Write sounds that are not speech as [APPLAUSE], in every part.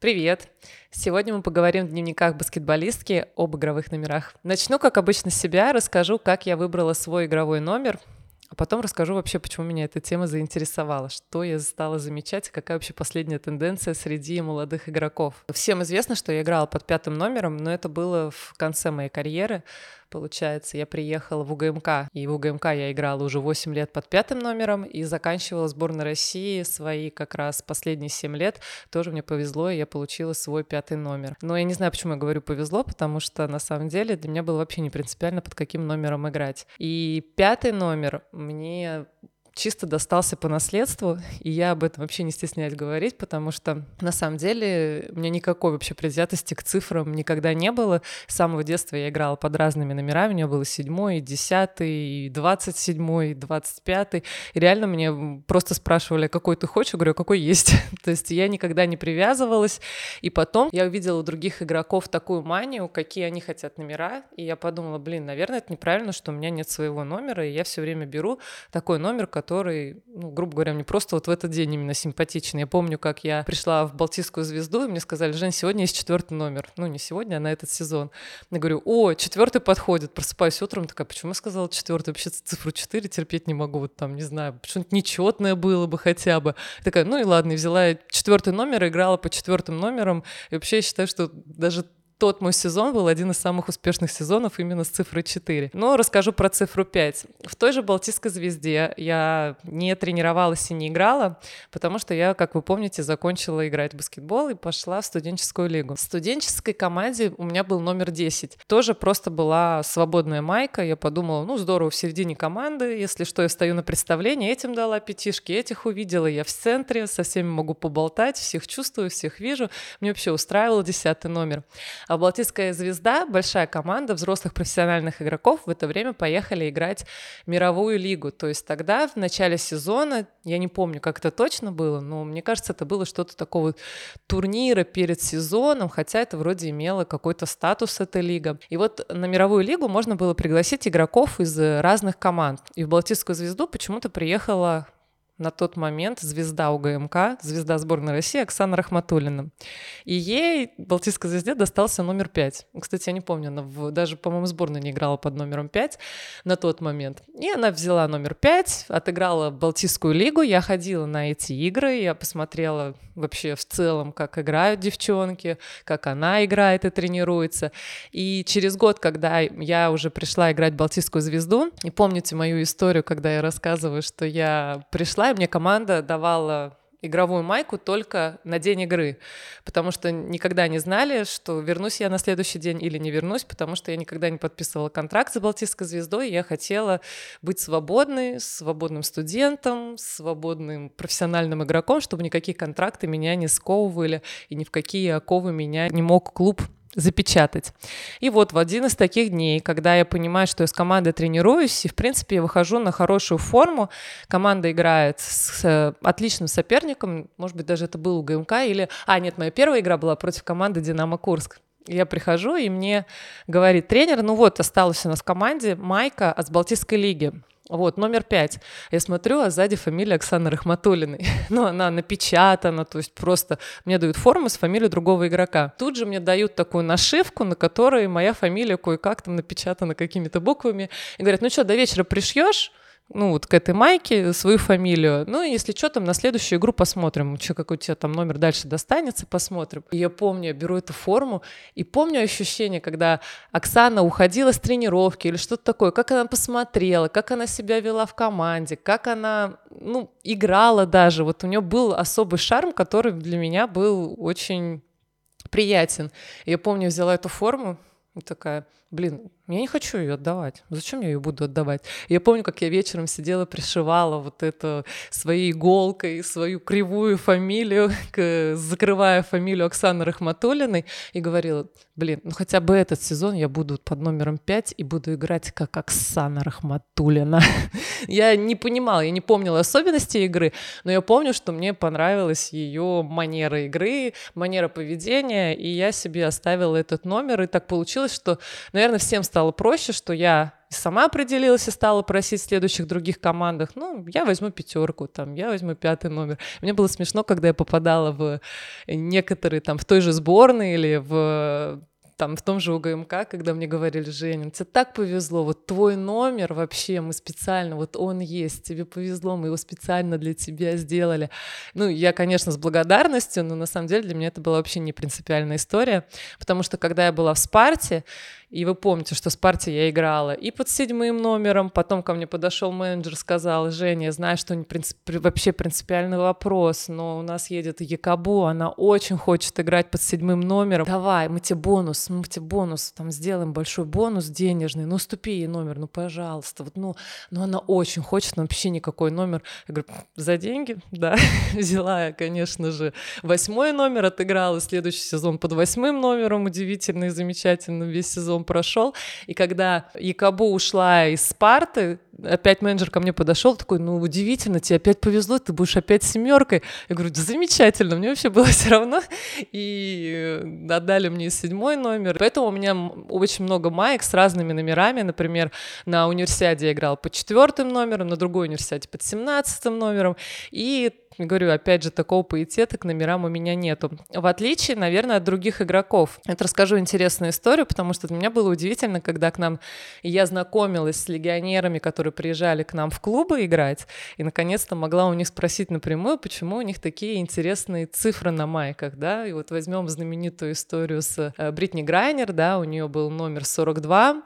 Привет! Сегодня мы поговорим в дневниках баскетболистки об игровых номерах. Начну, как обычно, с себя, расскажу, как я выбрала свой игровой номер, а потом расскажу вообще, почему меня эта тема заинтересовала, что я стала замечать, какая вообще последняя тенденция среди молодых игроков. Всем известно, что я играла под пятым номером, но это было в конце моей карьеры. Получается, я приехала в УГМК, и в УГМК я играла уже 8 лет под пятым номером, и заканчивала сборной России свои как раз последние 7 лет. Тоже мне повезло, и я получила свой пятый номер. Но я не знаю, почему я говорю повезло, потому что на самом деле для меня было вообще не принципиально, под каким номером играть. И пятый номер мне чисто достался по наследству, и я об этом вообще не стесняюсь говорить, потому что на самом деле у меня никакой вообще предвзятости к цифрам никогда не было. С самого детства я играла под разными номерами, у меня было седьмой, десятый, двадцать седьмой, двадцать пятый, реально мне просто спрашивали, «А какой ты хочешь, я говорю, «А какой есть. [LAUGHS] То есть я никогда не привязывалась, и потом я увидела у других игроков такую манию, какие они хотят номера, и я подумала, блин, наверное, это неправильно, что у меня нет своего номера, и я все время беру такой номер, который который, ну, грубо говоря, мне просто вот в этот день именно симпатичный. Я помню, как я пришла в Балтийскую звезду, и мне сказали, Жень, сегодня есть четвертый номер. Ну, не сегодня, а на этот сезон. Я говорю, о, четвертый подходит. Просыпаюсь утром, такая, почему я сказала четвертый? Вообще цифру 4 терпеть не могу. Вот там, не знаю, что-нибудь нечетное было бы хотя бы. Такая, ну и ладно, и взяла четвертый номер, играла по четвертым номерам. И вообще я считаю, что даже тот мой сезон был один из самых успешных сезонов именно с цифрой 4. Но расскажу про цифру 5. В той же Балтийской звезде я не тренировалась и не играла, потому что я, как вы помните, закончила играть в баскетбол и пошла в студенческую лигу. В студенческой команде у меня был номер 10. Тоже просто была свободная майка. Я подумала, ну здорово, в середине команды, если что, я стою на представлении, этим дала пятишки, этих увидела, я в центре, со всеми могу поболтать, всех чувствую, всех вижу. Мне вообще устраивал десятый номер. А Балтийская звезда, большая команда взрослых профессиональных игроков, в это время поехали играть мировую лигу. То есть тогда, в начале сезона, я не помню, как это точно было, но мне кажется, это было что-то такого турнира перед сезоном, хотя это вроде имело какой-то статус эта лига. И вот на мировую лигу можно было пригласить игроков из разных команд. И в Балтийскую звезду почему-то приехала на тот момент звезда УГМК, звезда сборной России Оксана Рахматуллина. И ей, Балтийской звезде, достался номер пять. Кстати, я не помню, она в, даже, по-моему, сборная не играла под номером пять на тот момент. И она взяла номер пять, отыграла Балтийскую лигу. Я ходила на эти игры, я посмотрела вообще в целом, как играют девчонки, как она играет и тренируется. И через год, когда я уже пришла играть Балтийскую звезду, и помните мою историю, когда я рассказываю, что я пришла и мне команда давала игровую майку только на день игры, потому что никогда не знали, что вернусь я на следующий день или не вернусь, потому что я никогда не подписывала контракт с Балтийской звездой, я хотела быть свободной, свободным студентом, свободным профессиональным игроком, чтобы никакие контракты меня не сковывали, и ни в какие оковы меня не мог клуб запечатать. И вот в один из таких дней, когда я понимаю, что я с командой тренируюсь, и, в принципе, я выхожу на хорошую форму, команда играет с э, отличным соперником, может быть, даже это был ГМК или... А, нет, моя первая игра была против команды «Динамо Курск». Я прихожу, и мне говорит тренер, ну вот, осталась у нас в команде Майка от Балтийской лиги. Вот, номер пять. Я смотрю, а сзади фамилия Оксаны Рахматуллиной. [LAUGHS] ну, она напечатана, то есть просто мне дают форму с фамилией другого игрока. Тут же мне дают такую нашивку, на которой моя фамилия кое-как там напечатана какими-то буквами. И говорят, ну что, до вечера пришьешь? Ну, вот к этой майке свою фамилию. Ну, если что, там на следующую игру посмотрим, что какой у тебя там номер дальше достанется, посмотрим. И я помню, я беру эту форму, и помню ощущение, когда Оксана уходила с тренировки или что-то такое, как она посмотрела, как она себя вела в команде, как она, ну, играла даже. Вот у нее был особый шарм, который для меня был очень приятен. Я помню, взяла эту форму, и такая, блин, я не хочу ее отдавать. Зачем я ее буду отдавать? Я помню, как я вечером сидела, пришивала вот это своей иголкой, свою кривую фамилию, [LAUGHS] закрывая фамилию Оксаны Рахматуллиной, и говорила, блин, ну хотя бы этот сезон я буду под номером 5 и буду играть как Оксана Рахматуллина. [LAUGHS] я не понимала, я не помнила особенности игры, но я помню, что мне понравилась ее манера игры, манера поведения, и я себе оставила этот номер, и так получилось, что, наверное, всем стало проще, что я сама определилась и стала просить в следующих других командах, ну, я возьму пятерку, там, я возьму пятый номер. Мне было смешно, когда я попадала в некоторые, там, в той же сборной или в там в том же УГМК, когда мне говорили, Женя, тебе так повезло, вот твой номер вообще мы специально, вот он есть, тебе повезло, мы его специально для тебя сделали. Ну, я, конечно, с благодарностью, но на самом деле для меня это была вообще не принципиальная история, потому что когда я была в Спарте, и вы помните, что с партией я играла и под седьмым номером. Потом ко мне подошел менеджер, сказал, Женя, я знаю, что не принцип... вообще принципиальный вопрос, но у нас едет Якабу, она очень хочет играть под седьмым номером. Давай, мы тебе бонус, мы тебе бонус, там сделаем большой бонус денежный, ну ступи ей номер, ну пожалуйста. Вот, ну, ну она очень хочет, но вообще никакой номер. Я говорю, за деньги? [LAUGHS] Да. [LAUGHS] Взяла я, конечно же, восьмой номер, отыграла следующий сезон под восьмым номером, удивительно и замечательно весь сезон он прошел. И когда Якабу ушла из Спарты, опять менеджер ко мне подошел, такой, ну, удивительно, тебе опять повезло, ты будешь опять семеркой. Я говорю, замечательно, мне вообще было все равно. И э, отдали мне седьмой номер. Поэтому у меня очень много маек с разными номерами. Например, на универсиаде я играл под четвертым номером, на другой универсиаде под семнадцатым номером. И говорю, опять же, такого паэтета к номерам у меня нету. В отличие, наверное, от других игроков. Это расскажу интересную историю, потому что для меня было удивительно, когда к нам... Я знакомилась с легионерами, которые приезжали к нам в клубы играть, и, наконец-то, могла у них спросить напрямую, почему у них такие интересные цифры на майках, да, и вот возьмем знаменитую историю с э, Бритни Грайнер, да, у нее был номер 42,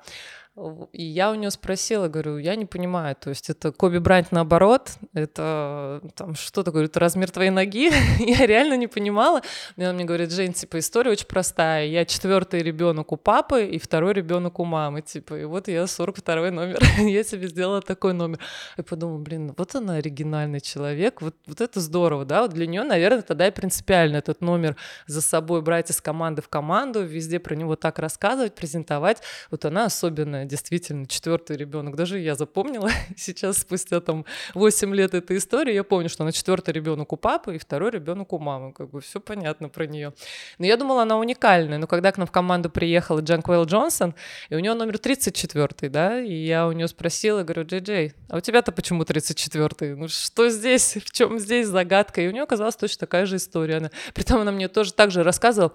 и я у нее спросила, говорю, я не понимаю, то есть это Коби Брайант наоборот, это там что такое, это размер твоей ноги? [LAUGHS] я реально не понимала. И она мне говорит, Жень, типа история очень простая, я четвертый ребенок у папы и второй ребенок у мамы, типа, и вот я 42 номер, [LAUGHS] я себе сделала такой номер. И подумала, блин, вот она оригинальный человек, вот, вот это здорово, да, вот для нее, наверное, тогда и принципиально этот номер за собой брать из команды в команду, везде про него так рассказывать, презентовать, вот она особенная действительно четвертый ребенок. Даже я запомнила [LAUGHS] сейчас, спустя там 8 лет этой истории, я помню, что она четвертый ребенок у папы и второй ребенок у мамы. Как бы все понятно про нее. Но я думала, она уникальная. Но когда к нам в команду приехала Джанквелл Джонсон, и у нее номер 34, да, и я у нее спросила, говорю, Джей Джей, а у тебя-то почему 34? Ну что здесь, в чем здесь загадка? И у нее оказалась точно такая же история. Она, притом она мне тоже так же рассказывала,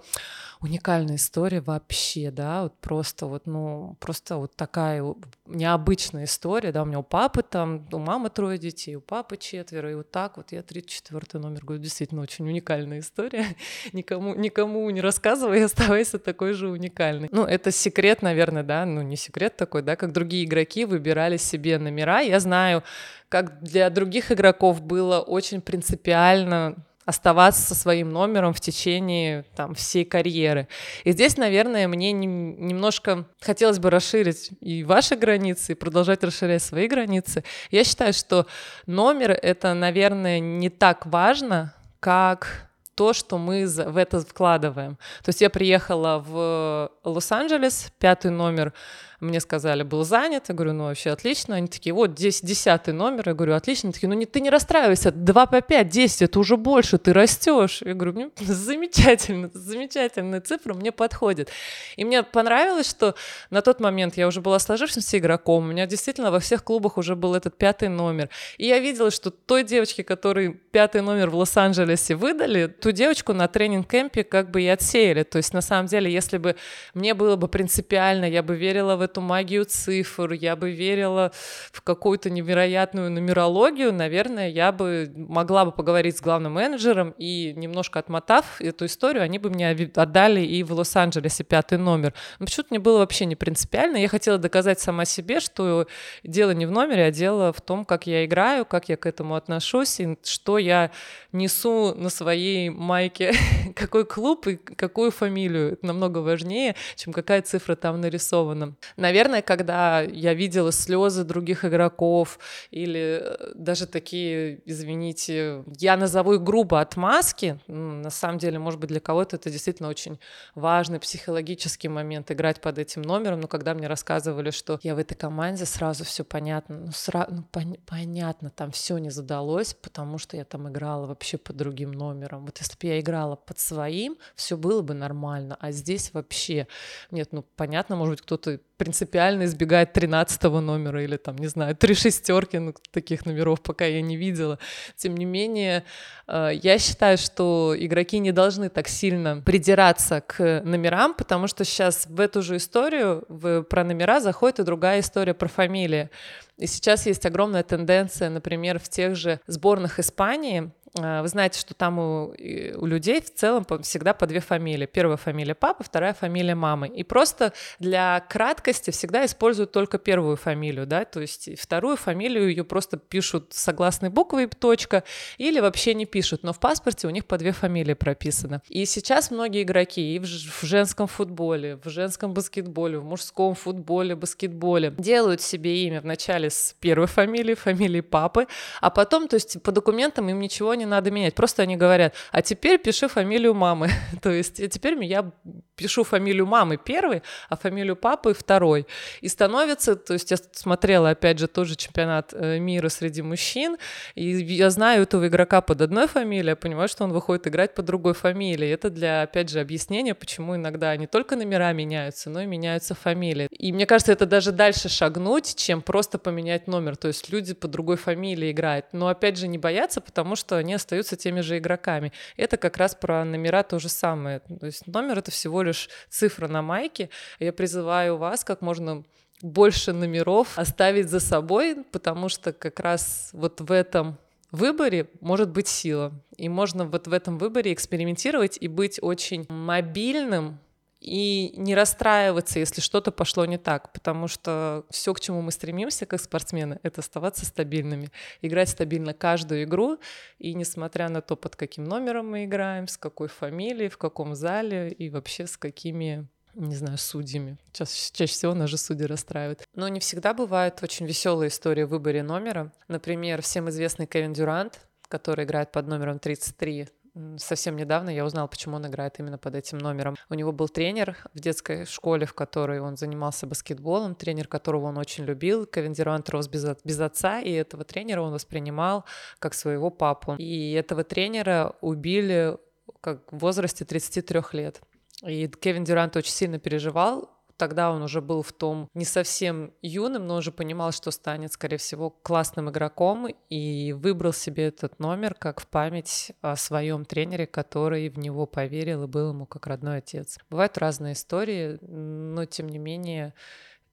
уникальная история вообще, да, вот просто вот, ну, просто вот такая необычная история, да, у меня у папы там, у мамы трое детей, у папы четверо, и вот так вот я 34 номер, говорю, действительно очень уникальная история, [LAUGHS] никому, никому не рассказывай, [LAUGHS] оставайся такой же уникальный. Ну, это секрет, наверное, да, ну, не секрет такой, да, как другие игроки выбирали себе номера, я знаю, как для других игроков было очень принципиально оставаться со своим номером в течение там, всей карьеры. И здесь, наверное, мне не, немножко хотелось бы расширить и ваши границы, и продолжать расширять свои границы. Я считаю, что номер — это, наверное, не так важно, как то, что мы в это вкладываем. То есть я приехала в Лос-Анджелес, пятый номер, мне сказали, был занят. Я говорю, ну вообще отлично. Они такие, вот здесь десятый номер. Я говорю, отлично. Они такие, ну не, ты не расстраивайся, 2 по 5, 10, это уже больше, ты растешь. Я говорю, мне [LAUGHS] замечательно, замечательная цифра, мне подходит. И мне понравилось, что на тот момент я уже была сложившимся игроком, у меня действительно во всех клубах уже был этот пятый номер. И я видела, что той девочке, которой пятый номер в Лос-Анджелесе выдали, ту девочку на тренинг-кемпе как бы и отсеяли. То есть на самом деле, если бы мне было бы принципиально, я бы верила в эту магию цифр, я бы верила в какую-то невероятную нумерологию, наверное, я бы могла бы поговорить с главным менеджером и немножко отмотав эту историю, они бы мне отдали и в Лос-Анджелесе пятый номер. Но почему-то мне было вообще не принципиально. Я хотела доказать сама себе, что дело не в номере, а дело в том, как я играю, как я к этому отношусь, и что я несу на своей майке, [LAUGHS] какой клуб и какую фамилию. Это намного важнее, чем какая цифра там нарисована. Наверное, когда я видела слезы других игроков или э, даже такие, извините, я назову их грубо отмазки, на самом деле, может быть, для кого-то это действительно очень важный психологический момент играть под этим номером, но когда мне рассказывали, что я в этой команде, сразу все понятно, ну, сра... ну пон... понятно, там все не задалось, потому что я там играла вообще под другим номером. Вот если бы я играла под своим, все было бы нормально, а здесь вообще нет, ну понятно, может быть, кто-то принципиально избегает 13 номера или там, не знаю, три шестерки, ну, таких номеров пока я не видела. Тем не менее, э, я считаю, что игроки не должны так сильно придираться к номерам, потому что сейчас в эту же историю в, про номера заходит и другая история про фамилии. И сейчас есть огромная тенденция, например, в тех же сборных Испании, вы знаете, что там у, у людей в целом всегда по две фамилии. Первая фамилия папы, вторая фамилия мамы. И просто для краткости всегда используют только первую фамилию, да, то есть вторую фамилию ее просто пишут согласной буквой точка или вообще не пишут, но в паспорте у них по две фамилии прописано. И сейчас многие игроки и в, в женском футболе, в женском баскетболе, в мужском футболе, баскетболе делают себе имя вначале с первой фамилии, фамилии папы, а потом, то есть по документам им ничего не надо менять. Просто они говорят, а теперь пиши фамилию мамы. [LAUGHS] То есть теперь я пишу фамилию мамы первой, а фамилию папы второй. И становится, то есть я смотрела, опять же, тоже чемпионат э, мира среди мужчин, и я знаю этого игрока под одной фамилией, я понимаю, что он выходит играть под другой фамилией. Это для, опять же, объяснения, почему иногда не только номера меняются, но и меняются фамилии. И мне кажется, это даже дальше шагнуть, чем просто поменять номер. То есть люди под другой фамилией играют. Но, опять же, не бояться, потому что они остаются теми же игроками. Это как раз про номера то же самое. То есть номер — это всего лишь цифра на майке. Я призываю вас как можно больше номеров оставить за собой, потому что как раз вот в этом выборе может быть сила. И можно вот в этом выборе экспериментировать и быть очень мобильным и не расстраиваться, если что-то пошло не так, потому что все, к чему мы стремимся как спортсмены, это оставаться стабильными, играть стабильно каждую игру, и несмотря на то, под каким номером мы играем, с какой фамилией, в каком зале и вообще с какими не знаю, судьями. Чаще, чаще всего нас же судьи расстраивают. Но не всегда бывает очень веселая история в выборе номера. Например, всем известный Кевин Дюрант, который играет под номером 33 совсем недавно я узнала, почему он играет именно под этим номером. У него был тренер в детской школе, в которой он занимался баскетболом, тренер которого он очень любил. Кевин Дюрант рос без, без отца, и этого тренера он воспринимал как своего папу. И этого тренера убили как в возрасте 33 лет. И Кевин Дюрант очень сильно переживал, тогда он уже был в том не совсем юным, но уже понимал, что станет, скорее всего, классным игроком и выбрал себе этот номер как в память о своем тренере, который в него поверил и был ему как родной отец. Бывают разные истории, но тем не менее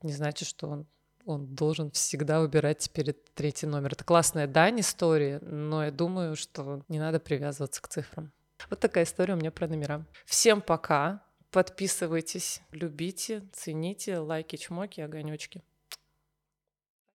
не значит, что он он должен всегда выбирать теперь третий номер. Это классная дань истории, но я думаю, что не надо привязываться к цифрам. Вот такая история у меня про номера. Всем пока. Подписывайтесь, любите, цените, лайки, чмоки, огонечки.